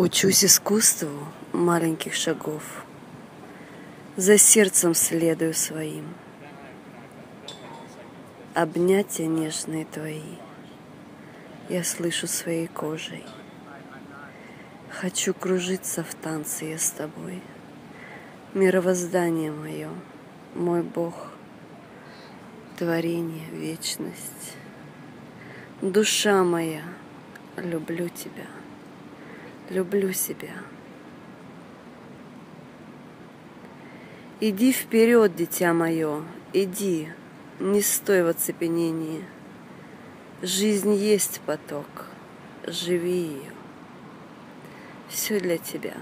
Учусь искусству маленьких шагов, За сердцем следую своим. Обнятия нежные твои Я слышу своей кожей. Хочу кружиться в танце я с тобой. Мировоздание мое, мой Бог, Творение, вечность. Душа моя, люблю тебя — люблю себя. Иди вперед, дитя мое, иди, не стой в оцепенении. Жизнь есть поток, живи ее. Все для тебя,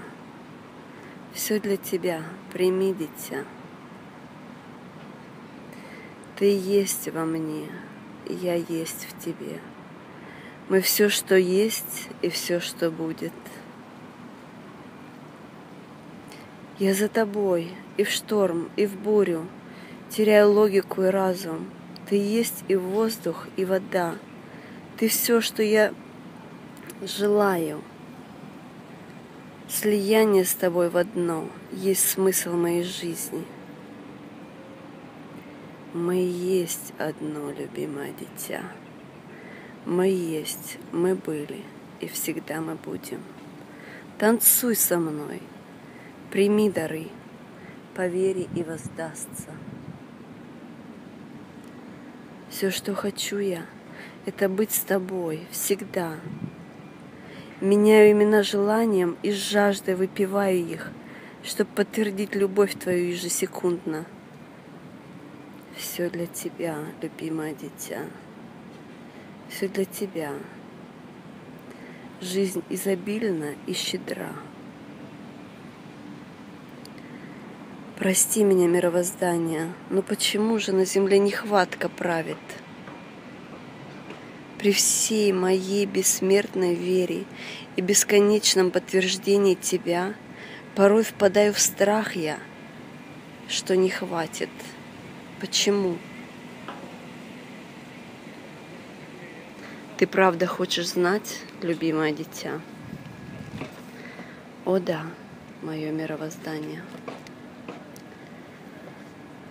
все для тебя, прими, дитя. Ты есть во мне, я есть в тебе. Мы все, что есть, и все, что будет. Я за тобой и в шторм, и в бурю, теряю логику и разум. Ты есть и воздух, и вода. Ты все, что я желаю. Слияние с тобой в одно есть смысл моей жизни. Мы есть одно, любимое дитя. Мы есть, мы были, и всегда мы будем. Танцуй со мной, прими дары, повери и воздастся. Все, что хочу я, это быть с тобой всегда. Меняю имена желанием и с жаждой выпиваю их, чтобы подтвердить любовь твою ежесекундно. Все для тебя, любимое дитя все для тебя. Жизнь изобильна и щедра. Прости меня, мировоздание, но почему же на земле нехватка правит? При всей моей бессмертной вере и бесконечном подтверждении Тебя порой впадаю в страх я, что не хватит. Почему? Ты правда хочешь знать, любимое дитя? О да, мое мировоздание.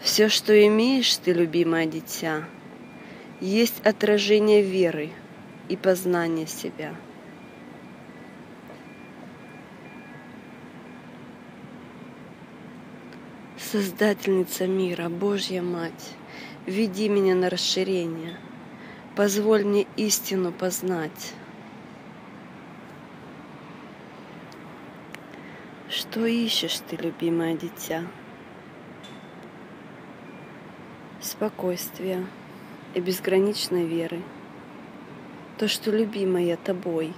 Все, что имеешь ты, любимое дитя, есть отражение веры и познания себя. Создательница мира, Божья Мать, веди меня на расширение – Позволь мне истину познать. Что ищешь ты, любимое дитя? Спокойствие и безграничной веры. То, что любимое тобой,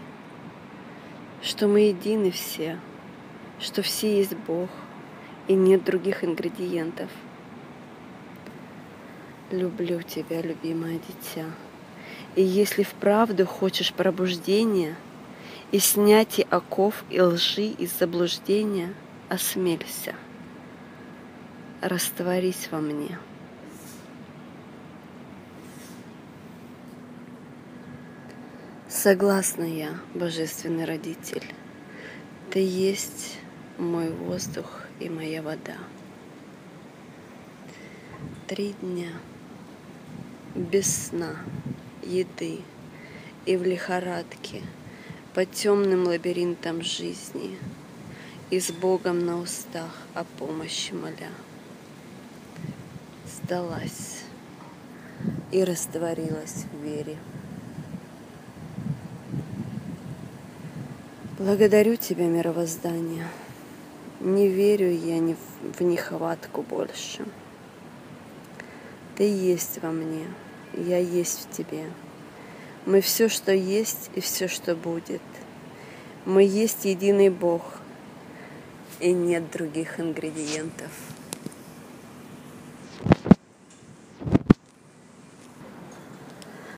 что мы едины все, что все есть Бог и нет других ингредиентов. Люблю тебя, любимое дитя. И если вправду хочешь пробуждения и снятия оков и лжи и заблуждения, осмелься, растворись во мне. Согласна я, Божественный Родитель, Ты есть мой воздух и моя вода. Три дня без сна еды и в лихорадке по темным лабиринтам жизни и с Богом на устах о помощи моля. Сдалась и растворилась в вере. Благодарю Тебя, мировоздание. Не верю я ни в нехватку больше. Ты есть во мне — я есть в тебе. Мы все, что есть и все, что будет. Мы есть единый Бог, и нет других ингредиентов.